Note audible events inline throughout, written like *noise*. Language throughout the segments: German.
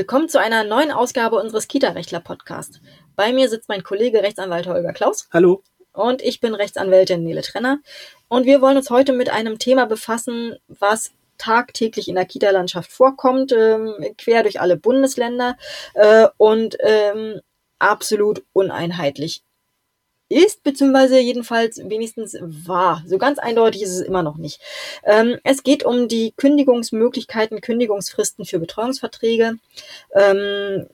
Willkommen zu einer neuen Ausgabe unseres Kita-Rechtler-Podcasts. Bei mir sitzt mein Kollege Rechtsanwalt Holger Klaus. Hallo. Und ich bin Rechtsanwältin Nele Trenner. Und wir wollen uns heute mit einem Thema befassen, was tagtäglich in der Kita-Landschaft vorkommt, ähm, quer durch alle Bundesländer äh, und ähm, absolut uneinheitlich ist, beziehungsweise jedenfalls wenigstens war. So ganz eindeutig ist es immer noch nicht. Ähm, es geht um die Kündigungsmöglichkeiten, Kündigungsfristen für Betreuungsverträge. Ähm,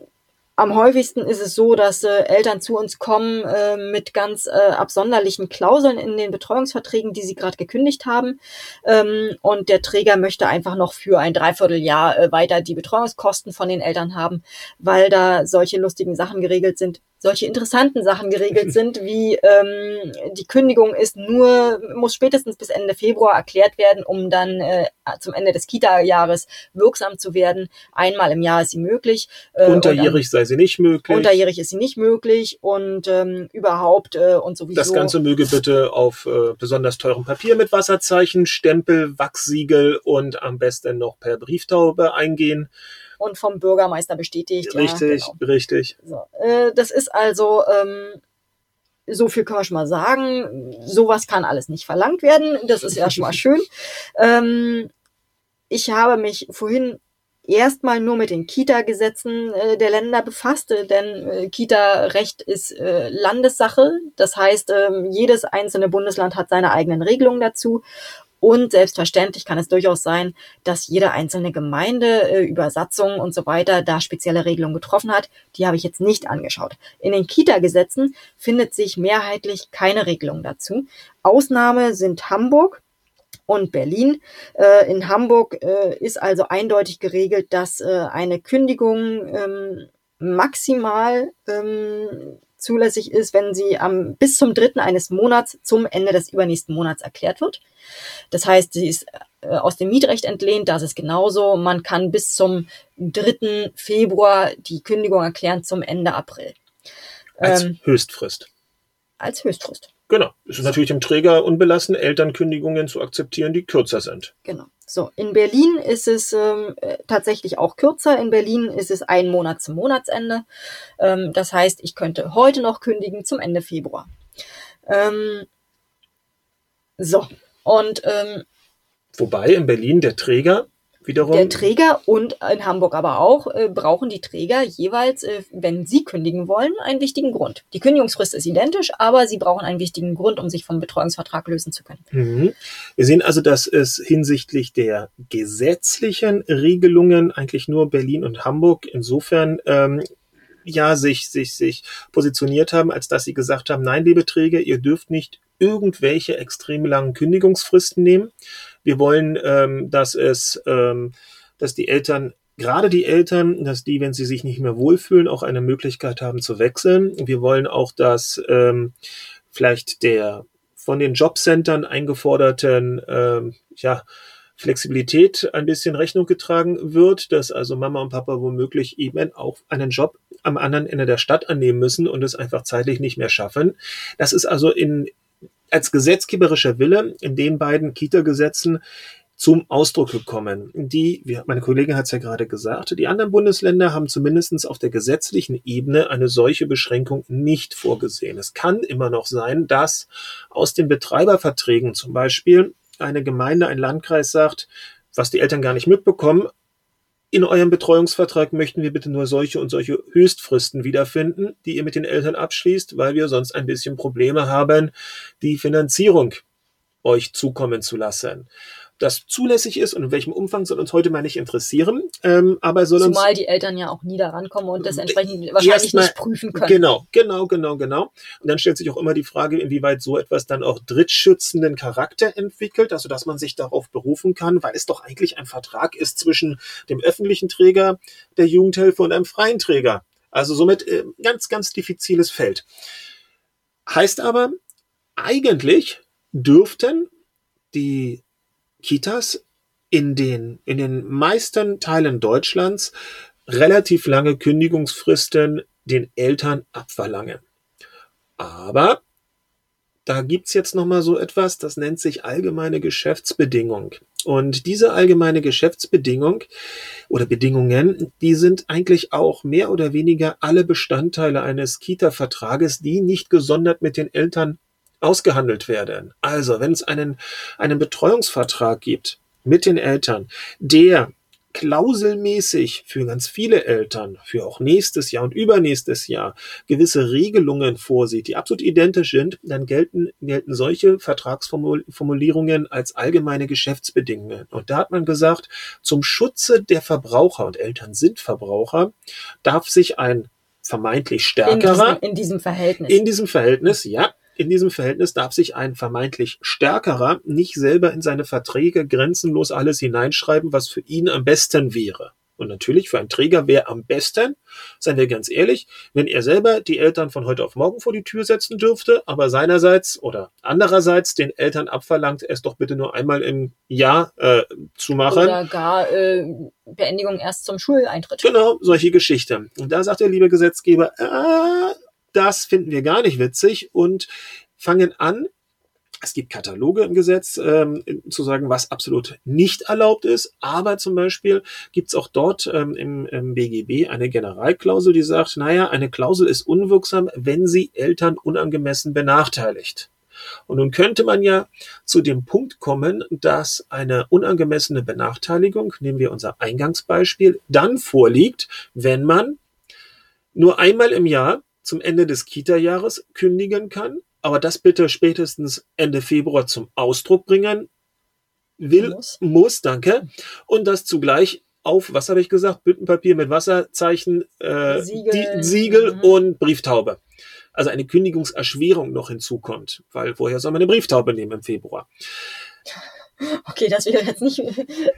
am häufigsten ist es so, dass äh, Eltern zu uns kommen äh, mit ganz äh, absonderlichen Klauseln in den Betreuungsverträgen, die sie gerade gekündigt haben. Ähm, und der Träger möchte einfach noch für ein Dreivierteljahr äh, weiter die Betreuungskosten von den Eltern haben, weil da solche lustigen Sachen geregelt sind, solche interessanten Sachen geregelt sind, *laughs* wie ähm, die Kündigung ist nur, muss spätestens bis Ende Februar erklärt werden, um dann äh, zum Ende des Kita-Jahres wirksam zu werden. Einmal im Jahr ist sie möglich. Äh, Unterjährig sei sie nicht möglich. Unterjährig ist sie nicht möglich und ähm, überhaupt äh, und sowieso. Das Ganze möge bitte auf äh, besonders teurem Papier mit Wasserzeichen, Stempel, Wachsiegel und am besten noch per Brieftaube eingehen und vom Bürgermeister bestätigt. Richtig, ja, genau. richtig. So, äh, das ist also, ähm, so viel können wir schon mal sagen. Sowas kann alles nicht verlangt werden. Das ist ja schon mal *laughs* schön. Ähm, ich habe mich vorhin erstmal nur mit den Kita-Gesetzen äh, der Länder befasst, äh, denn äh, Kita-Recht ist äh, Landessache. Das heißt, äh, jedes einzelne Bundesland hat seine eigenen Regelungen dazu. Und selbstverständlich kann es durchaus sein, dass jede einzelne Gemeinde äh, über Satzungen und so weiter da spezielle Regelungen getroffen hat. Die habe ich jetzt nicht angeschaut. In den Kita-Gesetzen findet sich mehrheitlich keine Regelung dazu. Ausnahme sind Hamburg und Berlin. Äh, in Hamburg äh, ist also eindeutig geregelt, dass äh, eine Kündigung ähm, maximal ähm, zulässig ist, wenn sie am, bis zum dritten eines Monats zum Ende des übernächsten Monats erklärt wird. Das heißt, sie ist äh, aus dem Mietrecht entlehnt, das ist genauso. Man kann bis zum dritten Februar die Kündigung erklären zum Ende April. Als ähm, Höchstfrist. Als Höchstfrist. Genau. Es ist natürlich dem Träger unbelassen, Elternkündigungen zu akzeptieren, die kürzer sind. Genau. So, in Berlin ist es ähm, äh, tatsächlich auch kürzer. In Berlin ist es ein Monat zum Monatsende. Ähm, das heißt, ich könnte heute noch kündigen zum Ende Februar. Ähm, so, und ähm, wobei in Berlin der Träger wiederum. Der Träger und in Hamburg aber auch äh, brauchen die Träger jeweils, äh, wenn sie kündigen wollen, einen wichtigen Grund. Die Kündigungsfrist ist identisch, aber sie brauchen einen wichtigen Grund, um sich vom Betreuungsvertrag lösen zu können. Mhm. Wir sehen also, dass es hinsichtlich der gesetzlichen Regelungen eigentlich nur Berlin und Hamburg insofern ähm, ja sich, sich, sich positioniert haben, als dass sie gesagt haben, nein, liebe Träger, ihr dürft nicht irgendwelche extrem langen Kündigungsfristen nehmen. Wir wollen, ähm, dass es, ähm, dass die Eltern gerade die Eltern, dass die, wenn sie sich nicht mehr wohlfühlen, auch eine Möglichkeit haben zu wechseln. Wir wollen auch, dass ähm, vielleicht der von den Jobcentern eingeforderten ähm, ja, Flexibilität ein bisschen Rechnung getragen wird, dass also Mama und Papa womöglich eben auch einen Job am anderen Ende der Stadt annehmen müssen und es einfach zeitlich nicht mehr schaffen. Das ist also in, als gesetzgeberischer Wille in den beiden Kita-Gesetzen zum Ausdruck gekommen. Die, wie meine Kollegin hat es ja gerade gesagt, die anderen Bundesländer haben zumindest auf der gesetzlichen Ebene eine solche Beschränkung nicht vorgesehen. Es kann immer noch sein, dass aus den Betreiberverträgen zum Beispiel eine Gemeinde, ein Landkreis sagt, was die Eltern gar nicht mitbekommen, in eurem Betreuungsvertrag möchten wir bitte nur solche und solche Höchstfristen wiederfinden, die ihr mit den Eltern abschließt, weil wir sonst ein bisschen Probleme haben, die Finanzierung euch zukommen zu lassen das zulässig ist und in welchem Umfang soll uns heute mal nicht interessieren. Ähm, aber soll Zumal uns, die Eltern ja auch nie daran kommen und das entsprechend wahrscheinlich mal, nicht prüfen können. Genau, genau, genau, genau. Und dann stellt sich auch immer die Frage, inwieweit so etwas dann auch drittschützenden Charakter entwickelt, also dass man sich darauf berufen kann, weil es doch eigentlich ein Vertrag ist zwischen dem öffentlichen Träger der Jugendhilfe und einem freien Träger. Also somit äh, ganz, ganz diffiziles Feld. Heißt aber, eigentlich dürften die Kitas in den, in den meisten Teilen Deutschlands relativ lange Kündigungsfristen den Eltern abverlangen. Aber da gibt's jetzt noch mal so etwas, das nennt sich allgemeine Geschäftsbedingung. Und diese allgemeine Geschäftsbedingung oder Bedingungen, die sind eigentlich auch mehr oder weniger alle Bestandteile eines Kita-Vertrages, die nicht gesondert mit den Eltern ausgehandelt werden. Also, wenn es einen, einen Betreuungsvertrag gibt mit den Eltern, der klauselmäßig für ganz viele Eltern, für auch nächstes Jahr und übernächstes Jahr gewisse Regelungen vorsieht, die absolut identisch sind, dann gelten, gelten solche Vertragsformulierungen als allgemeine Geschäftsbedingungen. Und da hat man gesagt, zum Schutze der Verbraucher, und Eltern sind Verbraucher, darf sich ein vermeintlich stärkerer in diesem, in diesem Verhältnis. In diesem Verhältnis, ja, in diesem Verhältnis darf sich ein vermeintlich stärkerer nicht selber in seine Verträge grenzenlos alles hineinschreiben, was für ihn am besten wäre. Und natürlich für einen Träger wäre am besten, seien wir ganz ehrlich, wenn er selber die Eltern von heute auf morgen vor die Tür setzen dürfte, aber seinerseits oder andererseits den Eltern abverlangt, es doch bitte nur einmal im Jahr äh, zu machen. Oder gar äh, Beendigung erst zum Schuleintritt. Genau, solche Geschichten. Und da sagt der liebe Gesetzgeber, äh, das finden wir gar nicht witzig und fangen an, es gibt Kataloge im Gesetz, ähm, zu sagen, was absolut nicht erlaubt ist. Aber zum Beispiel gibt es auch dort ähm, im, im BGB eine Generalklausel, die sagt, naja, eine Klausel ist unwirksam, wenn sie Eltern unangemessen benachteiligt. Und nun könnte man ja zu dem Punkt kommen, dass eine unangemessene Benachteiligung, nehmen wir unser Eingangsbeispiel, dann vorliegt, wenn man nur einmal im Jahr zum Ende des Kita-Jahres kündigen kann, aber das bitte spätestens Ende Februar zum Ausdruck bringen will, muss, muss danke, und das zugleich auf, was habe ich gesagt, Büttenpapier mit Wasserzeichen, äh, Siegel, die, Siegel mhm. und Brieftaube. Also eine Kündigungserschwerung noch hinzukommt, weil woher soll man eine Brieftaube nehmen im Februar? Okay, das wäre jetzt nicht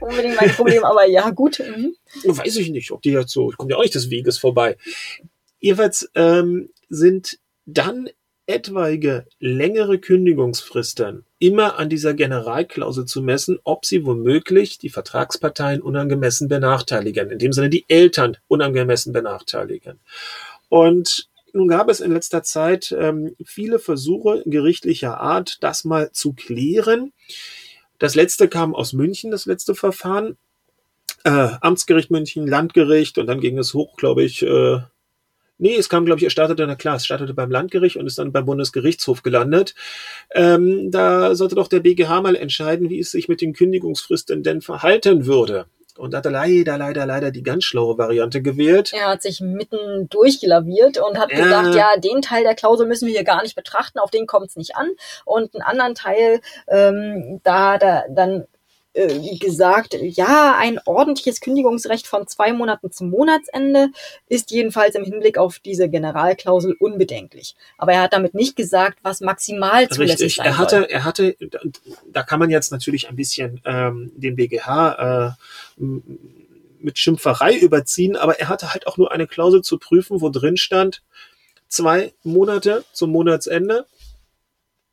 unbedingt mein Problem, aber ja, gut. Mhm. Weiß ich nicht, ob die jetzt so, ich komme ja auch nicht des Weges vorbei. Jedenfalls ähm, sind dann etwaige längere Kündigungsfristen immer an dieser Generalklausel zu messen, ob sie womöglich die Vertragsparteien unangemessen benachteiligen, in dem Sinne die Eltern unangemessen benachteiligen. Und nun gab es in letzter Zeit ähm, viele Versuche gerichtlicher Art, das mal zu klären. Das letzte kam aus München, das letzte Verfahren. Äh, Amtsgericht München, Landgericht und dann ging es hoch, glaube ich, äh, Nee, es kam, glaube ich, er startete, na klar, es startete beim Landgericht und ist dann beim Bundesgerichtshof gelandet. Ähm, da sollte doch der BGH mal entscheiden, wie es sich mit den Kündigungsfristen denn verhalten würde. Und hat er leider, leider, leider die ganz schlaue Variante gewählt. Er hat sich mitten durchgelaviert und hat ja. gesagt, ja, den Teil der Klausel müssen wir hier gar nicht betrachten, auf den kommt es nicht an. Und einen anderen Teil, ähm, da, da dann äh, gesagt, ja, ein ordentliches Kündigungsrecht von zwei Monaten zum Monatsende ist jedenfalls im Hinblick auf diese Generalklausel unbedenklich. Aber er hat damit nicht gesagt, was maximal zulässig Richtig. sein er hatte, soll. Er hatte, da kann man jetzt natürlich ein bisschen ähm, den BGH äh, mit Schimpferei überziehen, aber er hatte halt auch nur eine Klausel zu prüfen, wo drin stand, zwei Monate zum Monatsende.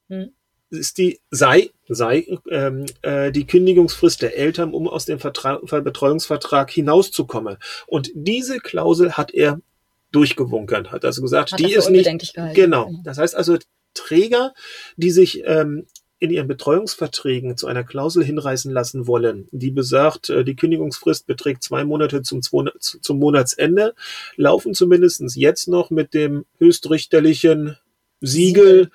Hm ist die, sei, sei ähm, äh, die Kündigungsfrist der Eltern, um aus dem Vertra Betreuungsvertrag hinauszukommen. Und diese Klausel hat er durchgewunken, hat also gesagt, hat die ist nicht. Genau. Mhm. Das heißt also, Träger, die sich ähm, in ihren Betreuungsverträgen zu einer Klausel hinreißen lassen wollen, die besagt, äh, die Kündigungsfrist beträgt zwei Monate zum, zum Monatsende, laufen zumindestens jetzt noch mit dem höchstrichterlichen Siegel,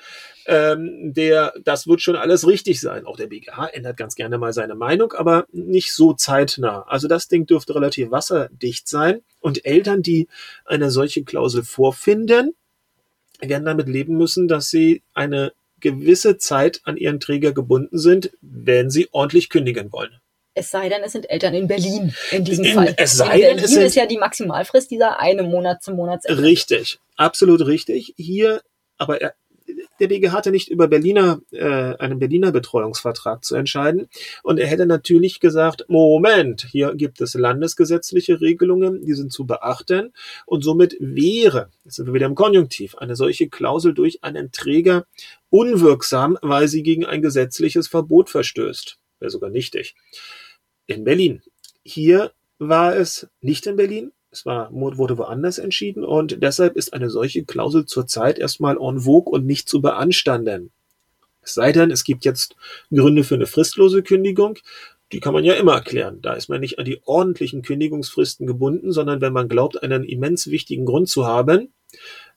ähm, der, das wird schon alles richtig sein. Auch der BGH ändert ganz gerne mal seine Meinung, aber nicht so zeitnah. Also das Ding dürfte relativ wasserdicht sein. Und Eltern, die eine solche Klausel vorfinden, werden damit leben müssen, dass sie eine gewisse Zeit an ihren Träger gebunden sind, wenn sie ordentlich kündigen wollen. Es sei denn, es sind Eltern in Berlin in diesem in, Fall. Es sei in Berlin denn, es sind, ist ja die Maximalfrist dieser eine Monat zum Monatsende. Richtig, absolut richtig. Hier, aber er, der BGH hatte nicht über Berliner, äh, einen Berliner Betreuungsvertrag zu entscheiden. Und er hätte natürlich gesagt, Moment, hier gibt es landesgesetzliche Regelungen, die sind zu beachten. Und somit wäre, jetzt sind wir wieder im Konjunktiv, eine solche Klausel durch einen Träger unwirksam, weil sie gegen ein gesetzliches Verbot verstößt. Wäre sogar nichtig. In Berlin. Hier war es nicht in Berlin, es war, wurde woanders entschieden und deshalb ist eine solche Klausel zurzeit erstmal en vogue und nicht zu beanstanden. Es sei denn, es gibt jetzt Gründe für eine fristlose Kündigung. Die kann man ja immer erklären. Da ist man nicht an die ordentlichen Kündigungsfristen gebunden, sondern wenn man glaubt, einen immens wichtigen Grund zu haben,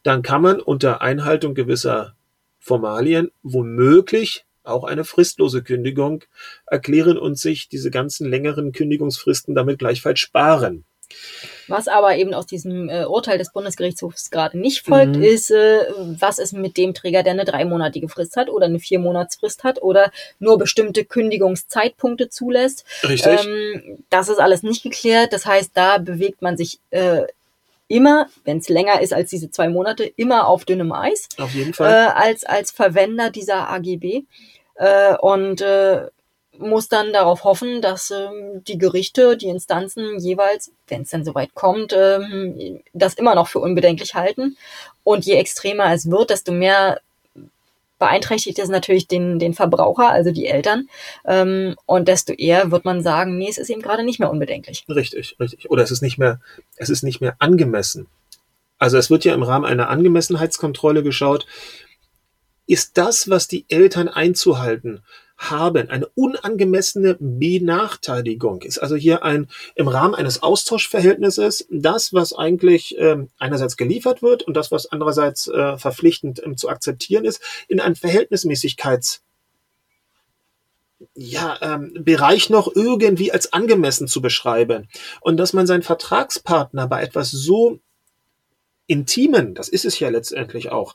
dann kann man unter Einhaltung gewisser Formalien womöglich auch eine fristlose Kündigung erklären und sich diese ganzen längeren Kündigungsfristen damit gleichfalls sparen. Was aber eben aus diesem äh, Urteil des Bundesgerichtshofs gerade nicht folgt, mhm. ist, äh, was ist mit dem Träger, der eine dreimonatige Frist hat oder eine Viermonatsfrist hat oder nur bestimmte Kündigungszeitpunkte zulässt. Richtig. Ähm, das ist alles nicht geklärt. Das heißt, da bewegt man sich äh, immer, wenn es länger ist als diese zwei Monate, immer auf dünnem Eis. Auf jeden Fall. Äh, als, als Verwender dieser AGB. Äh, und äh, muss dann darauf hoffen, dass ähm, die Gerichte, die Instanzen jeweils, wenn es denn soweit kommt, ähm, das immer noch für unbedenklich halten. Und je extremer es wird, desto mehr beeinträchtigt es natürlich den, den Verbraucher, also die Eltern. Ähm, und desto eher wird man sagen, nee, es ist eben gerade nicht mehr unbedenklich. Richtig, richtig. Oder es ist nicht mehr, es ist nicht mehr angemessen. Also es wird ja im Rahmen einer Angemessenheitskontrolle geschaut, ist das, was die Eltern einzuhalten haben, eine unangemessene Benachteiligung, ist also hier ein im Rahmen eines Austauschverhältnisses das, was eigentlich ähm, einerseits geliefert wird und das, was andererseits äh, verpflichtend ähm, zu akzeptieren ist, in ein Verhältnismäßigkeits ja, ähm, Bereich noch irgendwie als angemessen zu beschreiben. Und dass man seinen Vertragspartner bei etwas so Intimen, das ist es ja letztendlich auch,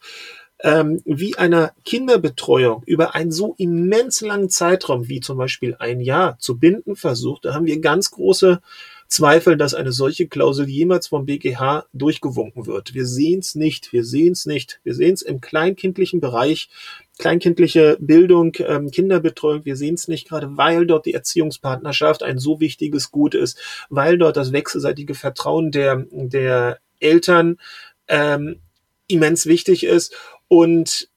ähm, wie einer Kinderbetreuung über einen so immens langen Zeitraum wie zum Beispiel ein Jahr zu binden versucht, da haben wir ganz große Zweifel, dass eine solche Klausel jemals vom BGH durchgewunken wird. Wir sehen es nicht, wir sehen es nicht. Wir sehen es im kleinkindlichen Bereich, kleinkindliche Bildung, ähm, Kinderbetreuung, wir sehen es nicht, gerade weil dort die Erziehungspartnerschaft ein so wichtiges Gut ist, weil dort das wechselseitige Vertrauen der, der Eltern ähm, immens wichtig ist und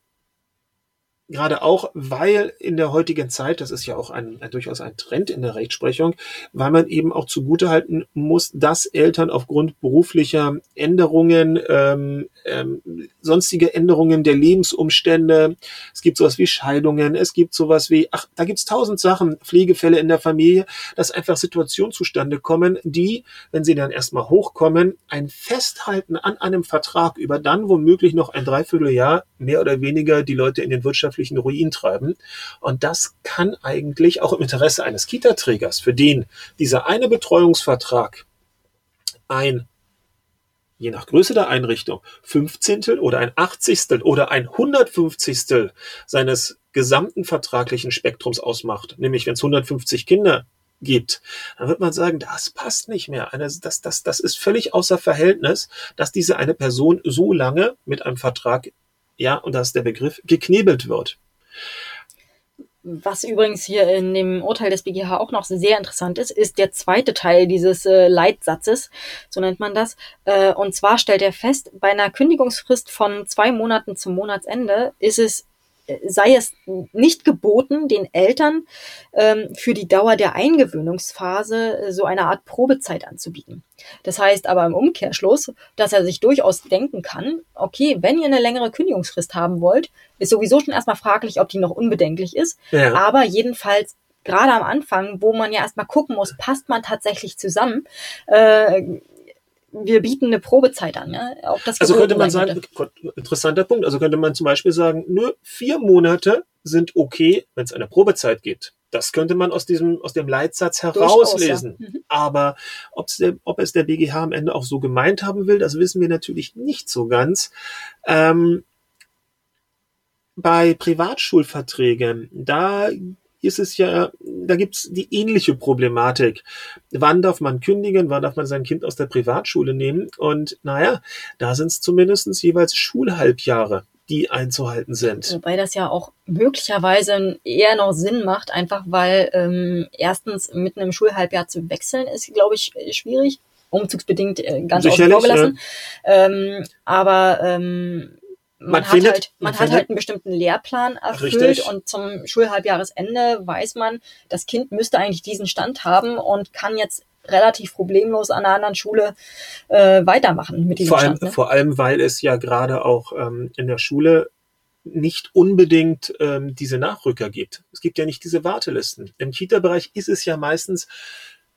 gerade auch, weil in der heutigen Zeit, das ist ja auch ein, ein, durchaus ein Trend in der Rechtsprechung, weil man eben auch zugutehalten muss, dass Eltern aufgrund beruflicher Änderungen, ähm, ähm, sonstige Änderungen der Lebensumstände, es gibt sowas wie Scheidungen, es gibt sowas wie, ach, da gibt's tausend Sachen, Pflegefälle in der Familie, dass einfach Situationen zustande kommen, die, wenn sie dann erstmal hochkommen, ein Festhalten an einem Vertrag über dann womöglich noch ein Dreivierteljahr mehr oder weniger die Leute in den wirtschaftlichen wirtschaftlichen Ruin treiben. Und das kann eigentlich auch im Interesse eines Kita-Trägers, für den dieser eine Betreuungsvertrag ein je nach Größe der Einrichtung, Fünfzehntel oder ein Achtzigstel oder ein Hundertfünfzigstel seines gesamten vertraglichen Spektrums ausmacht. Nämlich wenn es 150 Kinder gibt, dann wird man sagen, das passt nicht mehr. das, das, das ist völlig außer Verhältnis, dass diese eine Person so lange mit einem Vertrag ja, und das ist der Begriff, geknebelt wird. Was übrigens hier in dem Urteil des BGH auch noch sehr interessant ist, ist der zweite Teil dieses äh, Leitsatzes, so nennt man das. Äh, und zwar stellt er fest, bei einer Kündigungsfrist von zwei Monaten zum Monatsende ist es sei es nicht geboten, den Eltern ähm, für die Dauer der Eingewöhnungsphase äh, so eine Art Probezeit anzubieten. Das heißt aber im Umkehrschluss, dass er sich durchaus denken kann, okay, wenn ihr eine längere Kündigungsfrist haben wollt, ist sowieso schon erstmal fraglich, ob die noch unbedenklich ist, ja. aber jedenfalls gerade am Anfang, wo man ja erstmal gucken muss, passt man tatsächlich zusammen, äh, wir bieten eine Probezeit an. Ja? Auch das also könnte man sagen, interessanter Punkt, also könnte man zum Beispiel sagen, nur vier Monate sind okay, wenn es eine Probezeit gibt. Das könnte man aus diesem, aus dem Leitsatz herauslesen. Ja. Mhm. Aber der, ob es der BGH am Ende auch so gemeint haben will, das wissen wir natürlich nicht so ganz. Ähm, bei Privatschulverträgen, da ist es ja, da gibt's die ähnliche Problematik. Wann darf man kündigen, wann darf man sein Kind aus der Privatschule nehmen? Und naja, da sind es zumindest jeweils Schulhalbjahre die einzuhalten sind. Wobei das ja auch möglicherweise eher noch Sinn macht, einfach weil ähm, erstens mitten im Schulhalbjahr zu wechseln ist, glaube ich, schwierig, umzugsbedingt äh, ganz außen vor gelassen. Ja. Ähm, aber ähm, man, man, hat halt, man, man hat halt einen bestimmten Lehrplan erfüllt richtig. und zum Schulhalbjahresende weiß man, das Kind müsste eigentlich diesen Stand haben und kann jetzt relativ problemlos an einer anderen Schule äh, weitermachen mit diesem vor allem, Stand. Ne? Vor allem, weil es ja gerade auch ähm, in der Schule nicht unbedingt ähm, diese Nachrücker gibt. Es gibt ja nicht diese Wartelisten. Im Kita-Bereich ist es ja meistens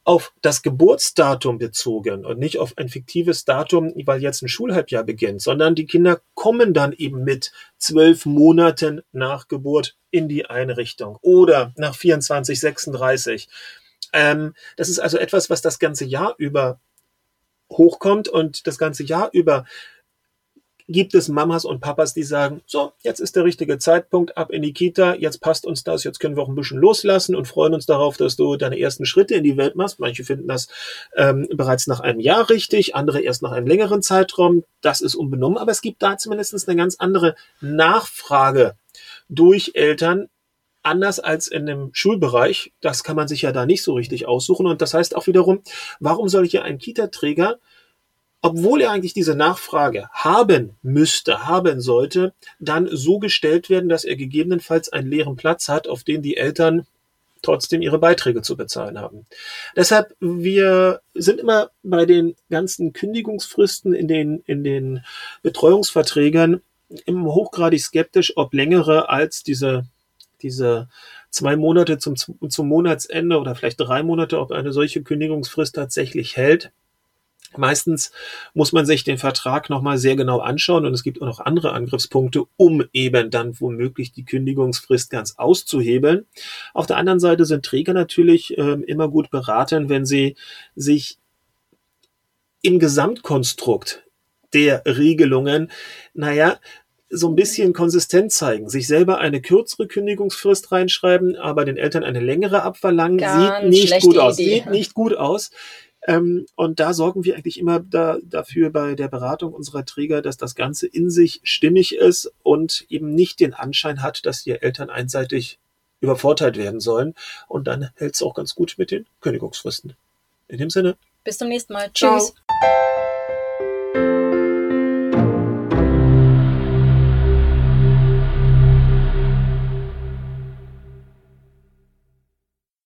auf das Geburtsdatum bezogen und nicht auf ein fiktives Datum, weil jetzt ein Schulhalbjahr beginnt, sondern die Kinder kommen dann eben mit zwölf Monaten nach Geburt in die Einrichtung oder nach 24, 36. Ähm, das ist also etwas, was das ganze Jahr über hochkommt und das ganze Jahr über gibt es Mamas und Papas, die sagen, so, jetzt ist der richtige Zeitpunkt, ab in die Kita, jetzt passt uns das, jetzt können wir auch ein bisschen loslassen und freuen uns darauf, dass du deine ersten Schritte in die Welt machst. Manche finden das ähm, bereits nach einem Jahr richtig, andere erst nach einem längeren Zeitraum. Das ist unbenommen, aber es gibt da zumindest eine ganz andere Nachfrage durch Eltern, anders als in dem Schulbereich. Das kann man sich ja da nicht so richtig aussuchen. Und das heißt auch wiederum, warum soll hier ein Kita-Träger obwohl er eigentlich diese Nachfrage haben müsste, haben sollte, dann so gestellt werden, dass er gegebenenfalls einen leeren Platz hat, auf den die Eltern trotzdem ihre Beiträge zu bezahlen haben. Deshalb, wir sind immer bei den ganzen Kündigungsfristen in den, in den Betreuungsverträgen immer hochgradig skeptisch, ob längere als diese, diese zwei Monate zum, zum Monatsende oder vielleicht drei Monate, ob eine solche Kündigungsfrist tatsächlich hält. Meistens muss man sich den Vertrag nochmal sehr genau anschauen und es gibt auch noch andere Angriffspunkte, um eben dann womöglich die Kündigungsfrist ganz auszuhebeln. Auf der anderen Seite sind Träger natürlich äh, immer gut beraten, wenn sie sich im Gesamtkonstrukt der Regelungen, naja, so ein bisschen konsistent zeigen, sich selber eine kürzere Kündigungsfrist reinschreiben, aber den Eltern eine längere abverlangen, Ganz sieht nicht gut aus, Idee. sieht nicht gut aus. Ähm, und da sorgen wir eigentlich immer da, dafür bei der Beratung unserer Träger, dass das Ganze in sich stimmig ist und eben nicht den Anschein hat, dass die Eltern einseitig übervorteilt werden sollen. Und dann hält es auch ganz gut mit den Kündigungsfristen. In dem Sinne. Bis zum nächsten Mal. Tschüss. Ciao.